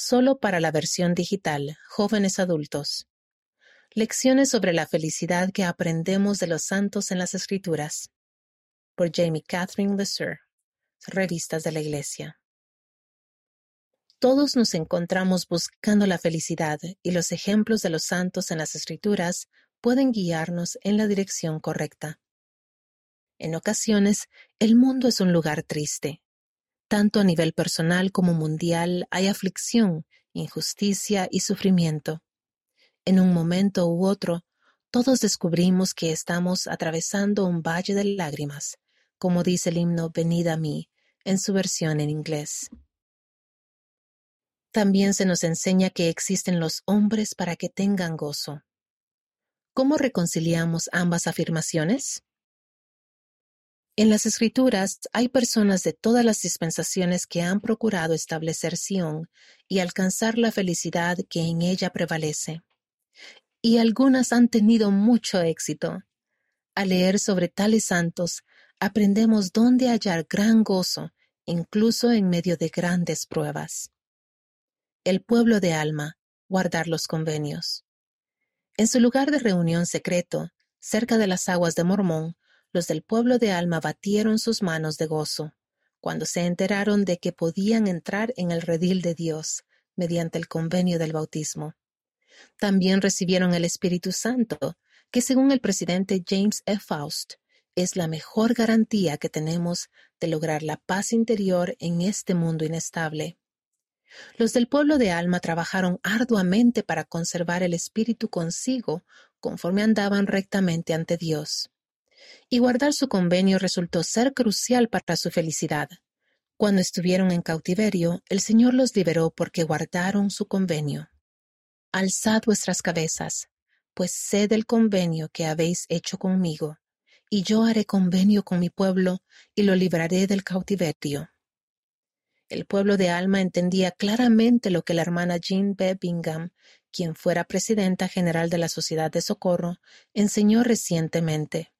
solo para la versión digital, jóvenes adultos. Lecciones sobre la felicidad que aprendemos de los santos en las Escrituras. Por Jamie Catherine LeSueur. Revistas de la Iglesia. Todos nos encontramos buscando la felicidad y los ejemplos de los santos en las Escrituras pueden guiarnos en la dirección correcta. En ocasiones, el mundo es un lugar triste. Tanto a nivel personal como mundial hay aflicción, injusticia y sufrimiento. En un momento u otro, todos descubrimos que estamos atravesando un valle de lágrimas, como dice el himno Venid a mí, en su versión en inglés. También se nos enseña que existen los hombres para que tengan gozo. ¿Cómo reconciliamos ambas afirmaciones? En las Escrituras hay personas de todas las dispensaciones que han procurado establecer Sión y alcanzar la felicidad que en ella prevalece. Y algunas han tenido mucho éxito. Al leer sobre tales santos, aprendemos dónde hallar gran gozo, incluso en medio de grandes pruebas el pueblo de Alma, guardar los convenios. En su lugar de reunión secreto, cerca de las aguas de Mormón, los del pueblo de Alma batieron sus manos de gozo, cuando se enteraron de que podían entrar en el redil de Dios mediante el convenio del bautismo. También recibieron el Espíritu Santo, que según el presidente James F. Faust, es la mejor garantía que tenemos de lograr la paz interior en este mundo inestable. Los del pueblo de Alma trabajaron arduamente para conservar el espíritu consigo conforme andaban rectamente ante Dios. Y guardar su convenio resultó ser crucial para su felicidad. Cuando estuvieron en cautiverio, el Señor los liberó porque guardaron su convenio. Alzad vuestras cabezas, pues sé del convenio que habéis hecho conmigo, y yo haré convenio con mi pueblo y lo libraré del cautiverio. El pueblo de Alma entendía claramente lo que la hermana Jean B. Bingham, quien fuera presidenta general de la Sociedad de Socorro, enseñó recientemente.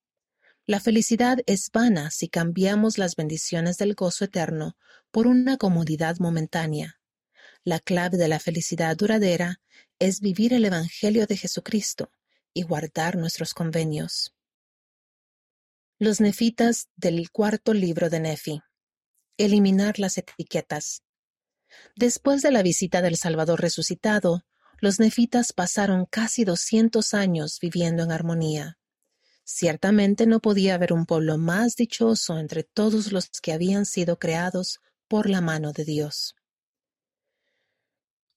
La felicidad es vana si cambiamos las bendiciones del gozo eterno por una comodidad momentánea. La clave de la felicidad duradera es vivir el Evangelio de Jesucristo y guardar nuestros convenios. Los nefitas del cuarto libro de Nefi eliminar las etiquetas. Después de la visita del Salvador resucitado, los nefitas pasaron casi doscientos años viviendo en armonía. Ciertamente no podía haber un pueblo más dichoso entre todos los que habían sido creados por la mano de Dios.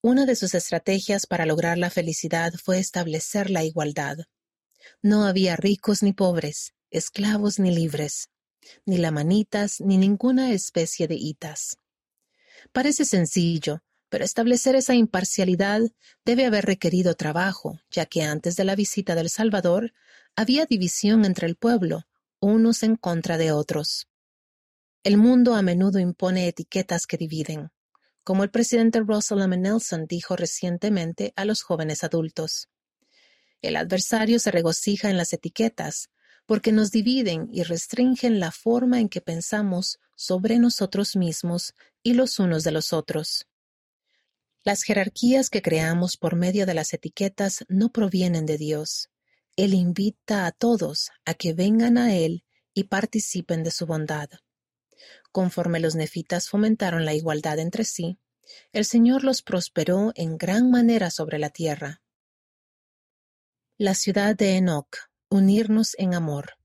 Una de sus estrategias para lograr la felicidad fue establecer la igualdad. No había ricos ni pobres, esclavos ni libres ni lamanitas, ni ninguna especie de itas. Parece sencillo, pero establecer esa imparcialidad debe haber requerido trabajo, ya que antes de la visita del Salvador había división entre el pueblo, unos en contra de otros. El mundo a menudo impone etiquetas que dividen, como el presidente Russell M. Nelson dijo recientemente a los jóvenes adultos. El adversario se regocija en las etiquetas, porque nos dividen y restringen la forma en que pensamos sobre nosotros mismos y los unos de los otros. Las jerarquías que creamos por medio de las etiquetas no provienen de Dios. Él invita a todos a que vengan a Él y participen de su bondad. Conforme los nefitas fomentaron la igualdad entre sí, el Señor los prosperó en gran manera sobre la tierra. La ciudad de Enoch Unirnos en amor.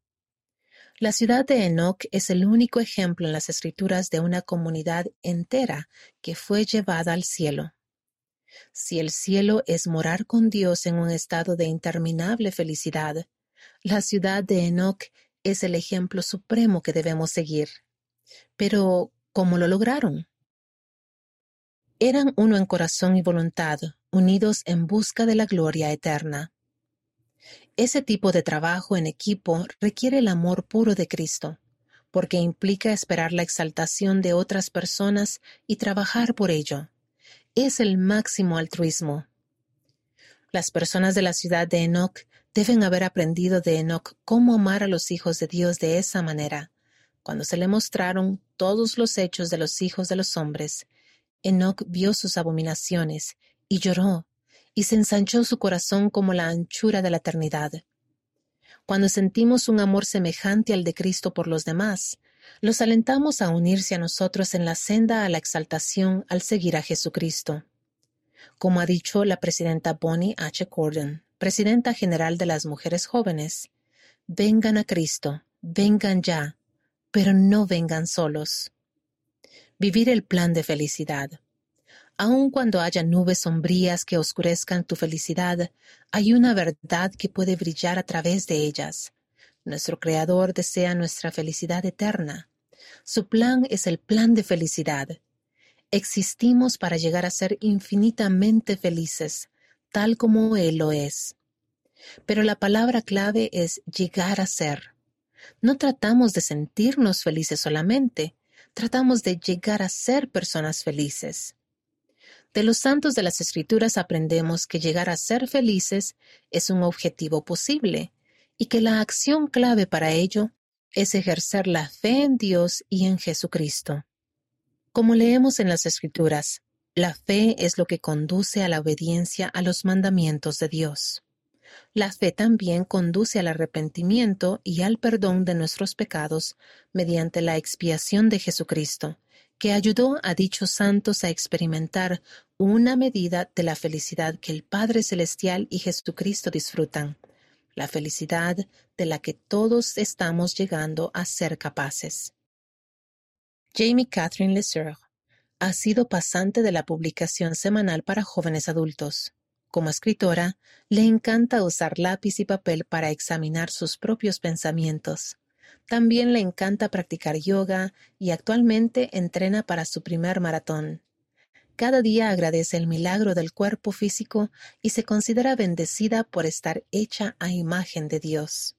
La ciudad de Enoch es el único ejemplo en las escrituras de una comunidad entera que fue llevada al cielo. Si el cielo es morar con Dios en un estado de interminable felicidad, la ciudad de Enoch es el ejemplo supremo que debemos seguir. Pero, ¿cómo lo lograron? Eran uno en corazón y voluntad, unidos en busca de la gloria eterna. Ese tipo de trabajo en equipo requiere el amor puro de Cristo, porque implica esperar la exaltación de otras personas y trabajar por ello. Es el máximo altruismo. Las personas de la ciudad de Enoch deben haber aprendido de Enoch cómo amar a los hijos de Dios de esa manera, cuando se le mostraron todos los hechos de los hijos de los hombres, Enoc vio sus abominaciones y lloró, y se ensanchó su corazón como la anchura de la eternidad. Cuando sentimos un amor semejante al de Cristo por los demás, los alentamos a unirse a nosotros en la senda a la exaltación al seguir a Jesucristo. Como ha dicho la presidenta Bonnie H. Gordon, presidenta general de las mujeres jóvenes, vengan a Cristo, vengan ya, pero no vengan solos. Vivir el plan de felicidad. Aun cuando haya nubes sombrías que oscurezcan tu felicidad, hay una verdad que puede brillar a través de ellas. Nuestro Creador desea nuestra felicidad eterna. Su plan es el plan de felicidad. Existimos para llegar a ser infinitamente felices, tal como Él lo es. Pero la palabra clave es llegar a ser. No tratamos de sentirnos felices solamente, tratamos de llegar a ser personas felices. De los santos de las Escrituras aprendemos que llegar a ser felices es un objetivo posible y que la acción clave para ello es ejercer la fe en Dios y en Jesucristo. Como leemos en las Escrituras, la fe es lo que conduce a la obediencia a los mandamientos de Dios. La fe también conduce al arrepentimiento y al perdón de nuestros pecados mediante la expiación de Jesucristo, que ayudó a dichos santos a experimentar una medida de la felicidad que el Padre Celestial y Jesucristo disfrutan, la felicidad de la que todos estamos llegando a ser capaces. Jamie Catherine LeSueur ha sido pasante de la publicación semanal para jóvenes adultos. Como escritora, le encanta usar lápiz y papel para examinar sus propios pensamientos. También le encanta practicar yoga y actualmente entrena para su primer maratón. Cada día agradece el milagro del cuerpo físico y se considera bendecida por estar hecha a imagen de Dios.